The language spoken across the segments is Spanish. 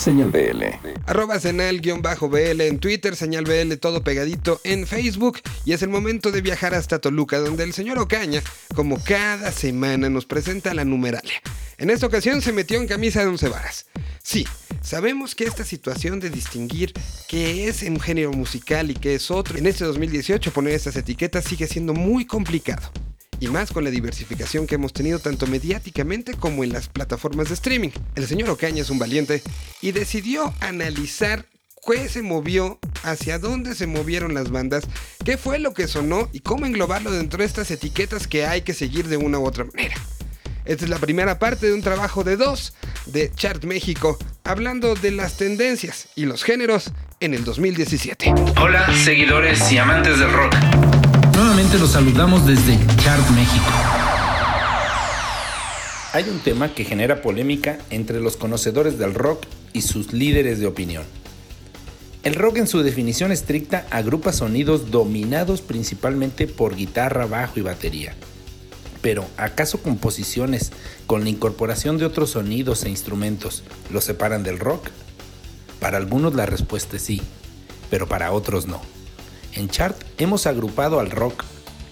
Señal BL. Arroba Senal-BL en Twitter, Señal BL todo pegadito en Facebook. Y es el momento de viajar hasta Toluca, donde el señor Ocaña, como cada semana, nos presenta la numeralia. En esta ocasión se metió en camisa de once varas. Sí, sabemos que esta situación de distinguir qué es un género musical y qué es otro, en este 2018 poner estas etiquetas sigue siendo muy complicado y más con la diversificación que hemos tenido tanto mediáticamente como en las plataformas de streaming. El señor Ocaña es un valiente y decidió analizar qué se movió, hacia dónde se movieron las bandas, qué fue lo que sonó y cómo englobarlo dentro de estas etiquetas que hay que seguir de una u otra manera. Esta es la primera parte de un trabajo de dos de Chart México, hablando de las tendencias y los géneros en el 2017. Hola, seguidores y amantes del rock. Nuevamente los saludamos desde Chart México. Hay un tema que genera polémica entre los conocedores del rock y sus líderes de opinión. El rock en su definición estricta agrupa sonidos dominados principalmente por guitarra, bajo y batería. Pero, ¿acaso composiciones con la incorporación de otros sonidos e instrumentos los separan del rock? Para algunos la respuesta es sí, pero para otros no. En Chart hemos agrupado al rock,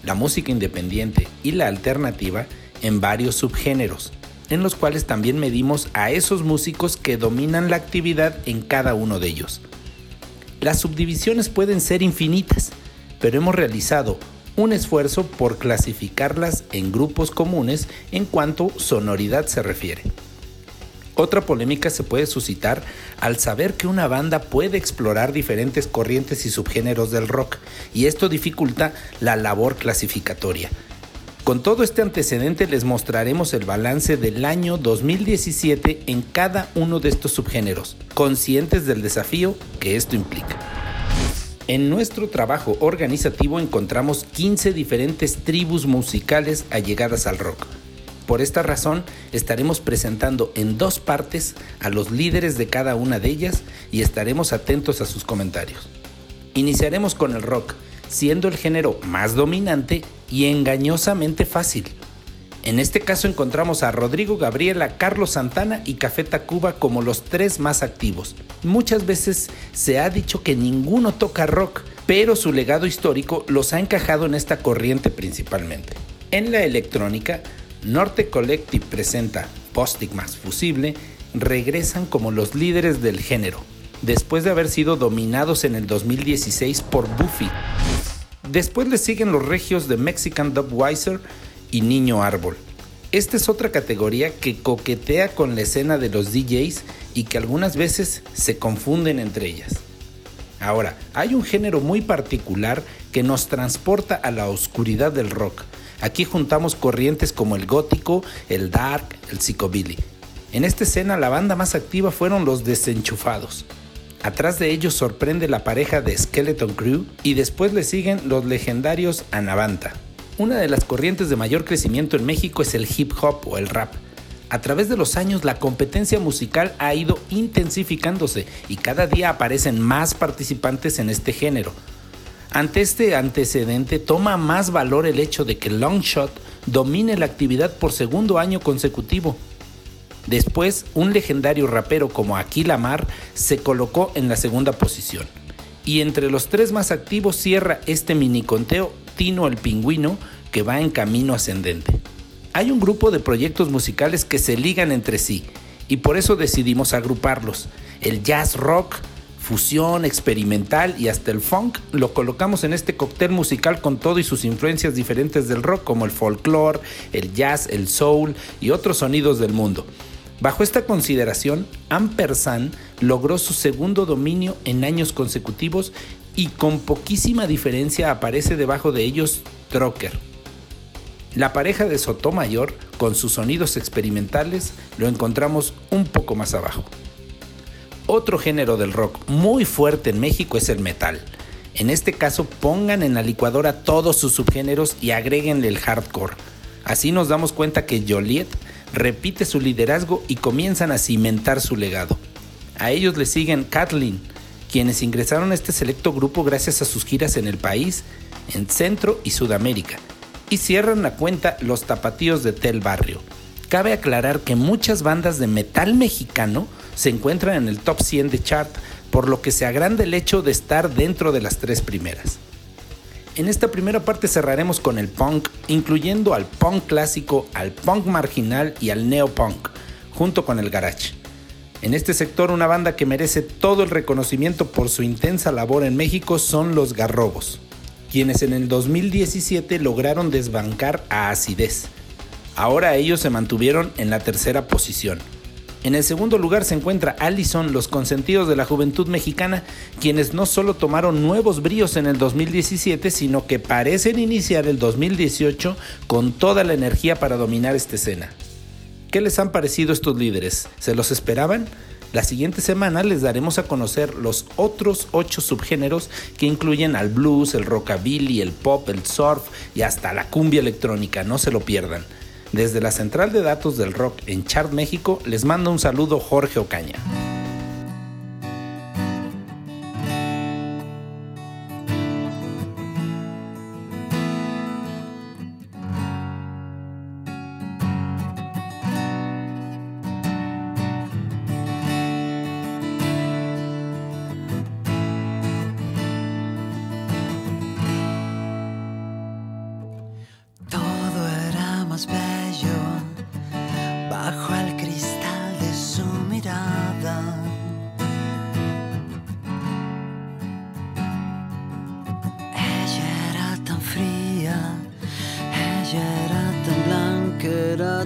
la música independiente y la alternativa en varios subgéneros, en los cuales también medimos a esos músicos que dominan la actividad en cada uno de ellos. Las subdivisiones pueden ser infinitas, pero hemos realizado un esfuerzo por clasificarlas en grupos comunes en cuanto sonoridad se refiere. Otra polémica se puede suscitar al saber que una banda puede explorar diferentes corrientes y subgéneros del rock, y esto dificulta la labor clasificatoria. Con todo este antecedente les mostraremos el balance del año 2017 en cada uno de estos subgéneros, conscientes del desafío que esto implica. En nuestro trabajo organizativo encontramos 15 diferentes tribus musicales allegadas al rock por esta razón estaremos presentando en dos partes a los líderes de cada una de ellas y estaremos atentos a sus comentarios. Iniciaremos con el rock, siendo el género más dominante y engañosamente fácil. En este caso encontramos a Rodrigo Gabriela, Carlos Santana y Café Tacuba como los tres más activos. Muchas veces se ha dicho que ninguno toca rock, pero su legado histórico los ha encajado en esta corriente principalmente. En la electrónica Norte Collective presenta Postigmas Fusible, regresan como los líderes del género, después de haber sido dominados en el 2016 por Buffy. Después le siguen los regios de Mexican Dubweiser y Niño Árbol. Esta es otra categoría que coquetea con la escena de los DJs y que algunas veces se confunden entre ellas. Ahora, hay un género muy particular que nos transporta a la oscuridad del rock, Aquí juntamos corrientes como el gótico, el dark, el psicobilly. En esta escena la banda más activa fueron los desenchufados. Atrás de ellos sorprende la pareja de Skeleton Crew y después le siguen los legendarios Anavanta. Una de las corrientes de mayor crecimiento en México es el hip hop o el rap. A través de los años la competencia musical ha ido intensificándose y cada día aparecen más participantes en este género, ante este antecedente toma más valor el hecho de que Longshot domine la actividad por segundo año consecutivo. Después, un legendario rapero como Aquila Mar se colocó en la segunda posición. Y entre los tres más activos cierra este mini conteo Tino el Pingüino, que va en camino ascendente. Hay un grupo de proyectos musicales que se ligan entre sí, y por eso decidimos agruparlos. El jazz rock, fusión, experimental y hasta el funk, lo colocamos en este cóctel musical con todo y sus influencias diferentes del rock como el folclore, el jazz, el soul y otros sonidos del mundo. Bajo esta consideración, Ampersand logró su segundo dominio en años consecutivos y con poquísima diferencia aparece debajo de ellos Trocker. La pareja de Sotomayor, con sus sonidos experimentales, lo encontramos un poco más abajo. Otro género del rock muy fuerte en México es el metal. En este caso pongan en la licuadora todos sus subgéneros y agréguenle el hardcore. Así nos damos cuenta que Joliet repite su liderazgo y comienzan a cimentar su legado. A ellos le siguen Kathleen, quienes ingresaron a este selecto grupo gracias a sus giras en el país, en Centro y Sudamérica. Y cierran la cuenta los tapatíos de Tel Barrio. Cabe aclarar que muchas bandas de metal mexicano se encuentran en el top 100 de chart, por lo que se agranda el hecho de estar dentro de las tres primeras. En esta primera parte cerraremos con el punk, incluyendo al punk clásico, al punk marginal y al neopunk, junto con el garage. En este sector una banda que merece todo el reconocimiento por su intensa labor en México son los Garrobos, quienes en el 2017 lograron desbancar a Acidez. Ahora ellos se mantuvieron en la tercera posición. En el segundo lugar se encuentra Allison, los consentidos de la juventud mexicana, quienes no solo tomaron nuevos bríos en el 2017, sino que parecen iniciar el 2018 con toda la energía para dominar esta escena. ¿Qué les han parecido estos líderes? ¿Se los esperaban? La siguiente semana les daremos a conocer los otros ocho subgéneros que incluyen al blues, el rockabilly, el pop, el surf y hasta la cumbia electrónica, no se lo pierdan. Desde la central de datos del rock en Chart México les manda un saludo Jorge Ocaña.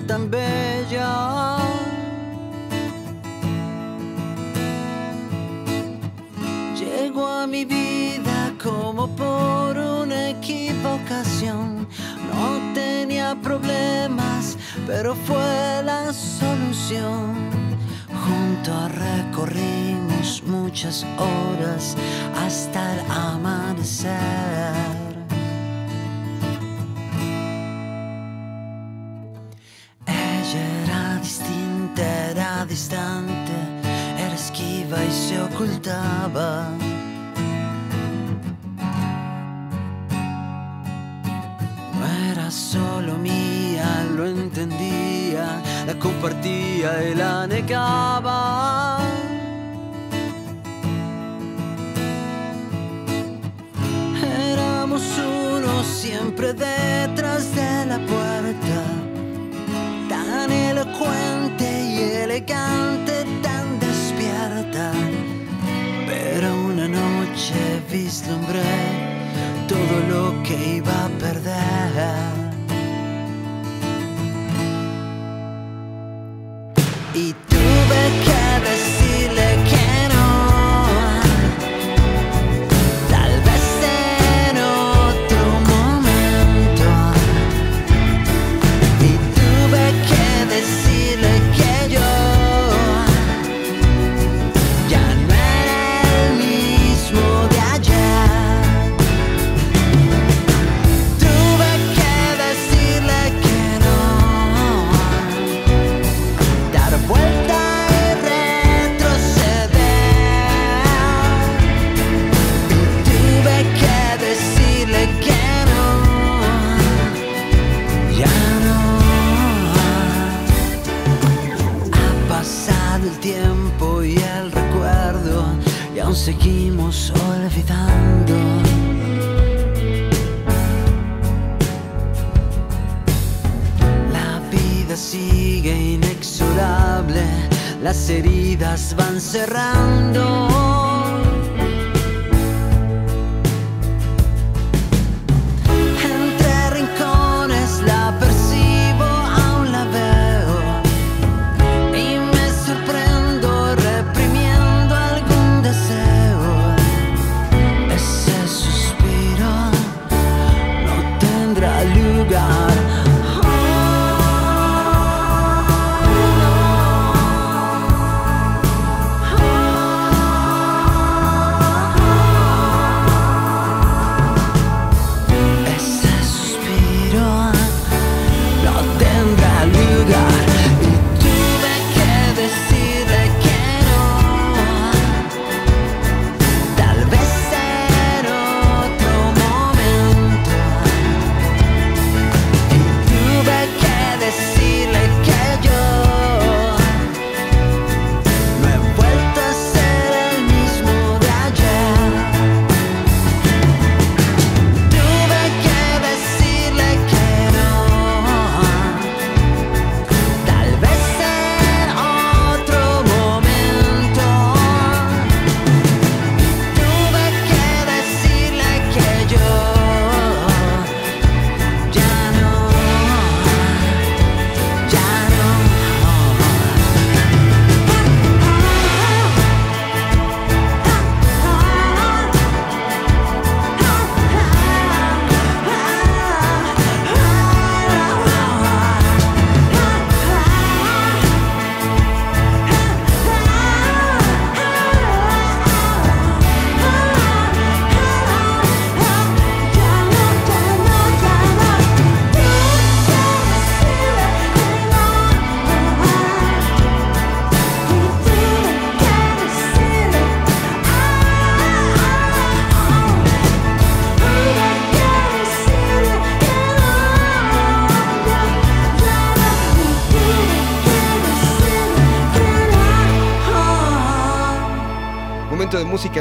Tan bella. Llegó a mi vida como por una equivocación. No tenía problemas, pero fue la solución. Juntos recorrimos muchas horas hasta el amanecer. Era esquiva y se ocultaba. No era solo mía, lo entendía, la compartía y la negaba. Éramos uno siempre detrás de la puerta, tan elocuente elegante, tan despierta. Pero una noche vislumbré todo lo que iba a perder.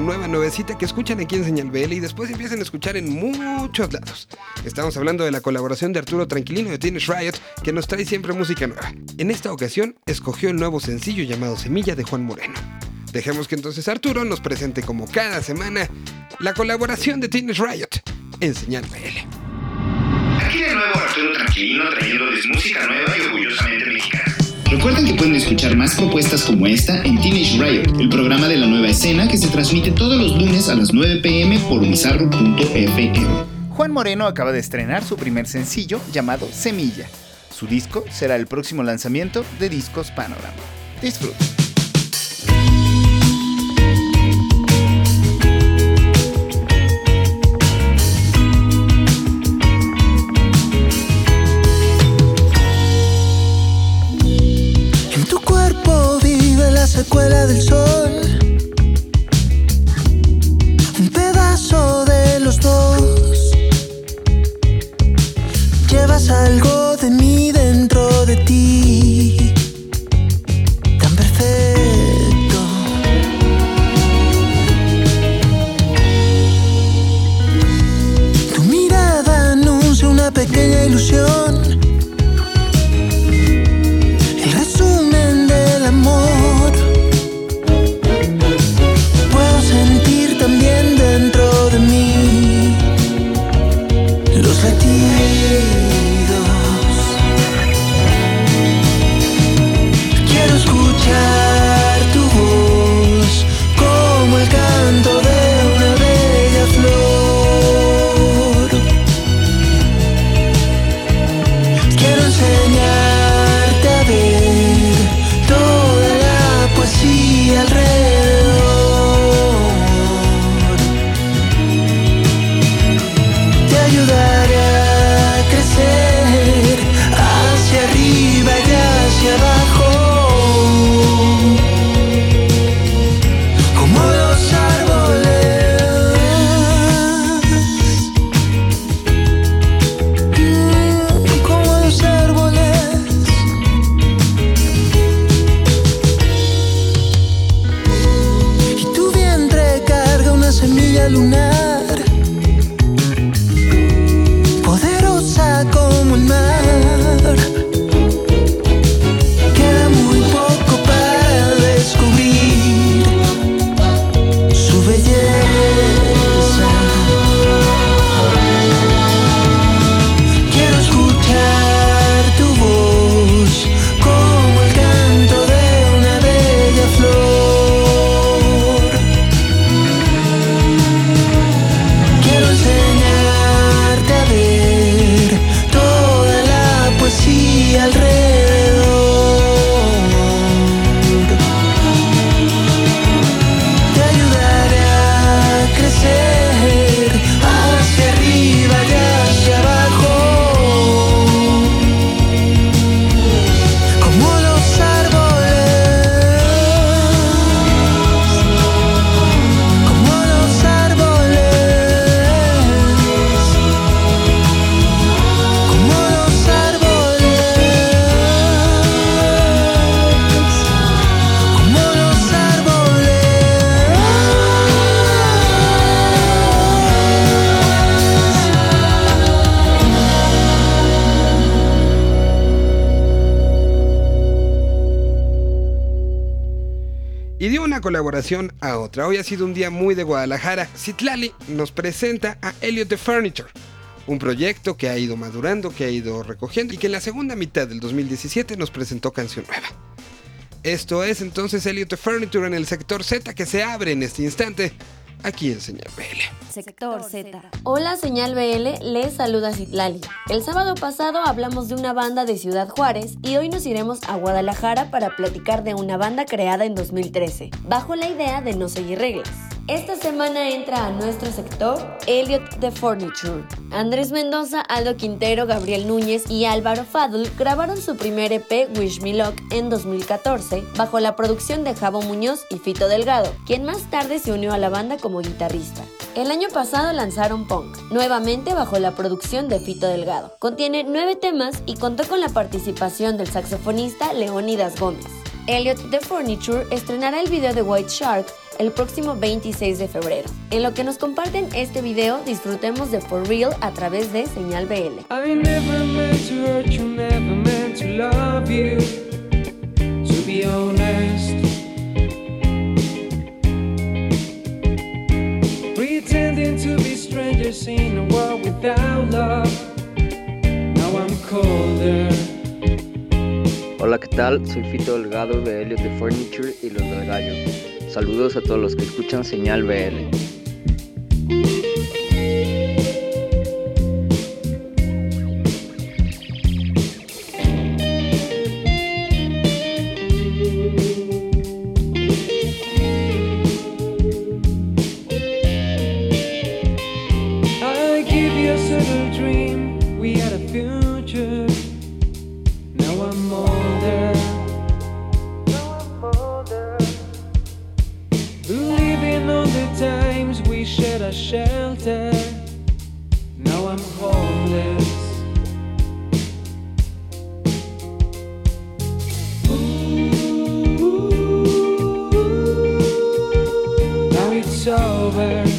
Nueva, nuevecita que escuchan aquí en Señal BL y después empiezan a escuchar en muchos lados. Estamos hablando de la colaboración de Arturo Tranquilino de Teenage Riot que nos trae siempre música nueva. En esta ocasión escogió el nuevo sencillo llamado Semilla de Juan Moreno. Dejemos que entonces Arturo nos presente como cada semana la colaboración de Teenage Riot en Señal BL. Aquí de nuevo Arturo Tranquilino trayéndoles música nueva y orgullosamente. Recuerden que pueden escuchar más propuestas como esta en Teenage Riot, el programa de la nueva escena que se transmite todos los lunes a las 9 pm por bizarro.fm. Juan Moreno acaba de estrenar su primer sencillo llamado Semilla. Su disco será el próximo lanzamiento de Discos Panorama. Disfruten. Vive la secuela del sol. Un pedazo de los dos. Llevas algo de mí dentro colaboración a otra. Hoy ha sido un día muy de Guadalajara. Citlali nos presenta a Elliot the Furniture. Un proyecto que ha ido madurando, que ha ido recogiendo y que en la segunda mitad del 2017 nos presentó canción nueva. Esto es entonces Elliot the Furniture en el sector Z que se abre en este instante aquí en Señal BL. Sector Z. Hola, señal BL, les saluda Citlali. El sábado pasado hablamos de una banda de Ciudad Juárez y hoy nos iremos a Guadalajara para platicar de una banda creada en 2013, bajo la idea de no seguir reglas. Esta semana entra a nuestro sector Elliot The Furniture. Andrés Mendoza, Aldo Quintero, Gabriel Núñez y Álvaro Fadl grabaron su primer EP Wish Me Luck en 2014 bajo la producción de Javo Muñoz y Fito Delgado, quien más tarde se unió a la banda como guitarrista. El año pasado lanzaron Punk, nuevamente bajo la producción de Fito Delgado. Contiene nueve temas y contó con la participación del saxofonista Leonidas Gómez. Elliot The Furniture estrenará el video de White Shark el próximo 26 de febrero. En lo que nos comparten este video, disfrutemos de For Real a través de Señal BL. Pretending to be strangers in a world without love. Hola, ¿qué tal? Soy Fito Delgado de Elliot de Furniture y Los del Gallo. Saludos a todos los que escuchan Señal BL. I'm homeless. Now it's over.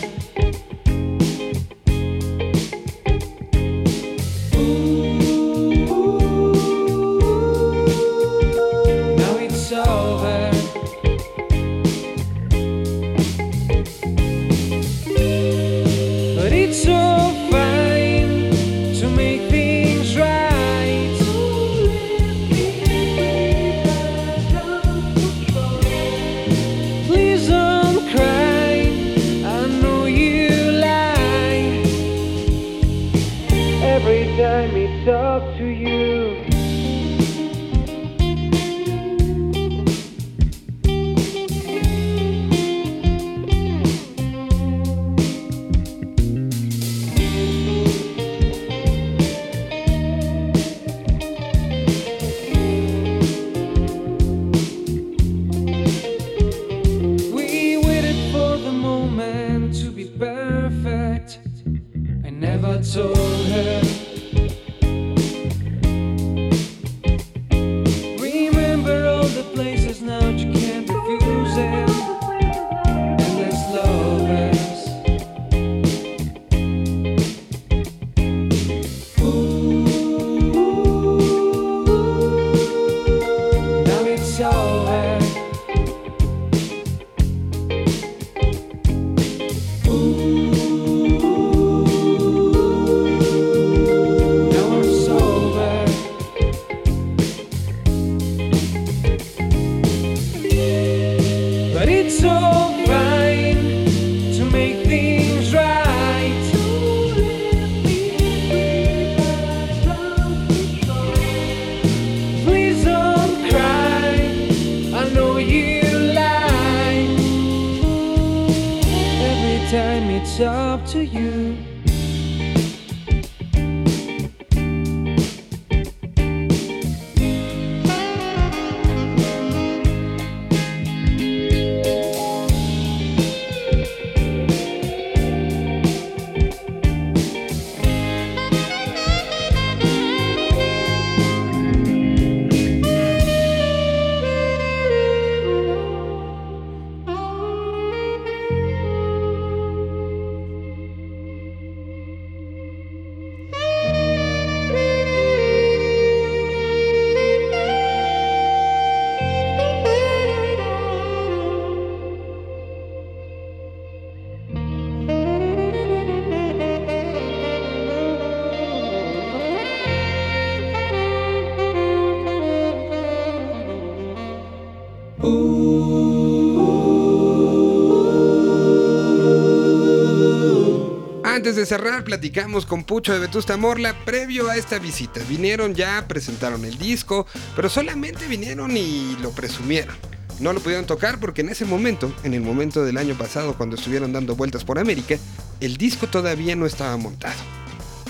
De cerrar, platicamos con Pucho de Vetusta Morla previo a esta visita. Vinieron ya, presentaron el disco, pero solamente vinieron y lo presumieron. No lo pudieron tocar porque en ese momento, en el momento del año pasado cuando estuvieron dando vueltas por América, el disco todavía no estaba montado.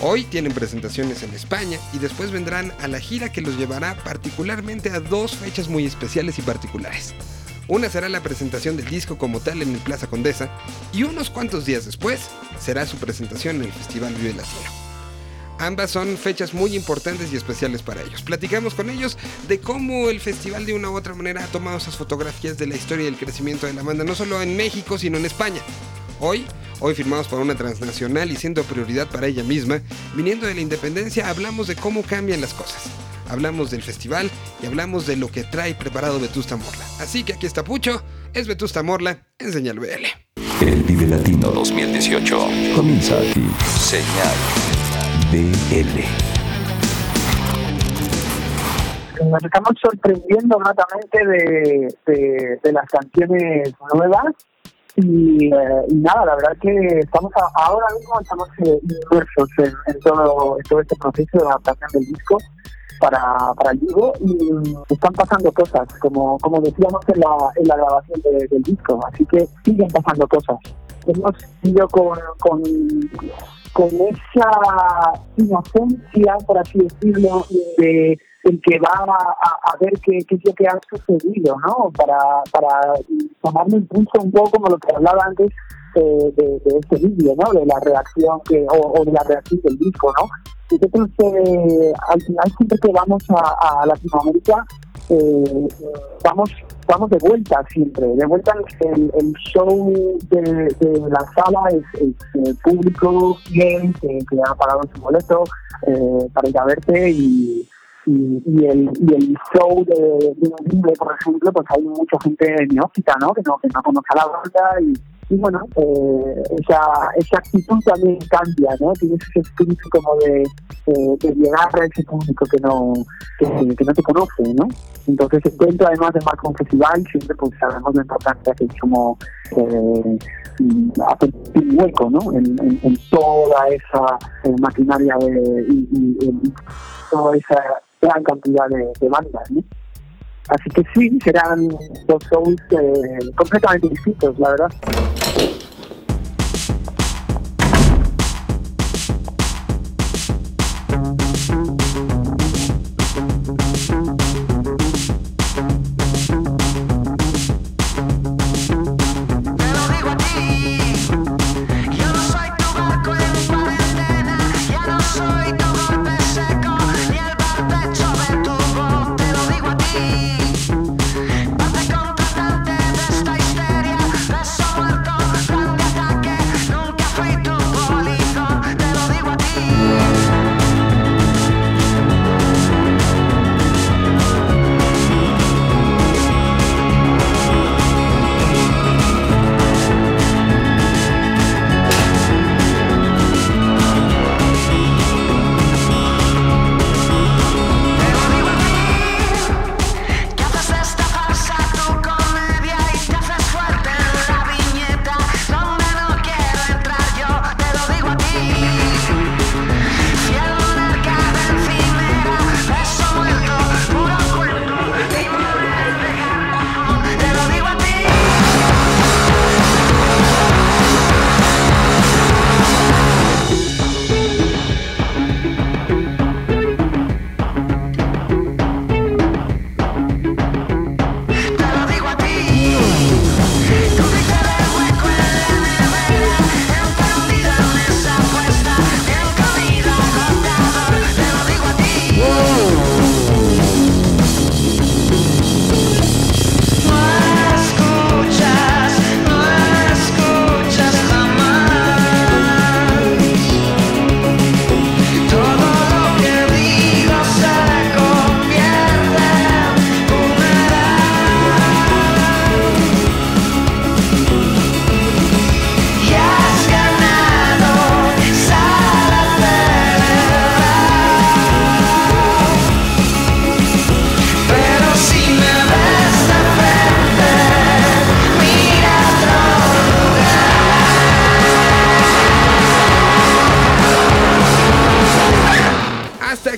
Hoy tienen presentaciones en España y después vendrán a la gira que los llevará particularmente a dos fechas muy especiales y particulares. Una será la presentación del disco como tal en el Plaza Condesa y unos cuantos días después será su presentación en el Festival Vive Latino. Ambas son fechas muy importantes y especiales para ellos. Platicamos con ellos de cómo el festival de una u otra manera ha tomado esas fotografías de la historia y el crecimiento de la banda, no solo en México, sino en España. Hoy, hoy firmados por una transnacional y siendo prioridad para ella misma, viniendo de la independencia, hablamos de cómo cambian las cosas. Hablamos del festival y hablamos de lo que trae preparado Vetusta Morla. Así que aquí está Pucho, es Vetusta Morla en Señal BL. El Vive Latino 2018 comienza aquí. Señal BL. Nos estamos sorprendiendo gratamente de, de, de las canciones nuevas y, eh, y, nada, la verdad que estamos a, ahora mismo estamos eh, inmersos en, en, todo, en todo este proceso de adaptación del disco para, para el vivo y están pasando cosas, como, como decíamos en la, en la grabación de, del disco, así que siguen pasando cosas. Hemos ido con, con, con esa inocencia, por así decirlo, de el que va a, ver qué, qué, es lo que ha sucedido, ¿no? Para, para tomarme impulso un poco como lo que hablaba antes eh, de, este vídeo, ¿no? De la reacción que, o, de la reacción del disco, ¿no? Nosotros eh, al final siempre que vamos a, Latinoamérica eh, vamos vamos de vuelta siempre, de vuelta el, el show de, la sala es, es eh, público, bien, que, que, ha pagado su boleto eh, para ir a verte y, y, el, y el show de, de un libre, por ejemplo, pues hay mucha gente neófita, ¿no? Que no, que no conoce a la banda y, y bueno, eh, esa, esa actitud también cambia, ¿no? Tienes ese espíritu como de, de, llegar a ese público que no, que, no te conoce, ¿no? Entonces, encuentro además de más un festival, siempre pues sabemos la importancia que es como eh, hacer un hueco, ¿no? En, en, en toda esa eh, maquinaria de, y, toda esa gran cantidad de, de bandas, ¿no? Así que sí, serán dos shows eh, completamente distintos, la verdad.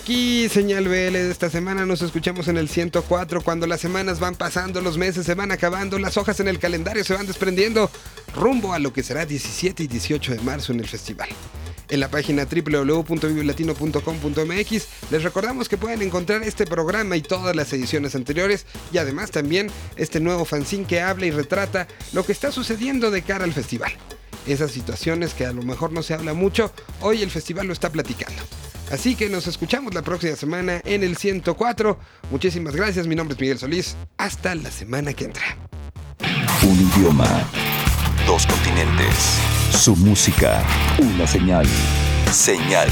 Señal BL de esta semana. Nos escuchamos en el 104 cuando las semanas van pasando, los meses se van acabando, las hojas en el calendario se van desprendiendo rumbo a lo que será 17 y 18 de marzo en el festival. En la página www.vivelatino.com.mx les recordamos que pueden encontrar este programa y todas las ediciones anteriores y además también este nuevo fanzine que habla y retrata lo que está sucediendo de cara al festival. Esas situaciones que a lo mejor no se habla mucho, hoy el festival lo está platicando. Así que nos escuchamos la próxima semana en el 104. Muchísimas gracias, mi nombre es Miguel Solís. Hasta la semana que entra. Un idioma. Dos continentes. Su música. Una señal. Señal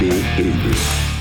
BL.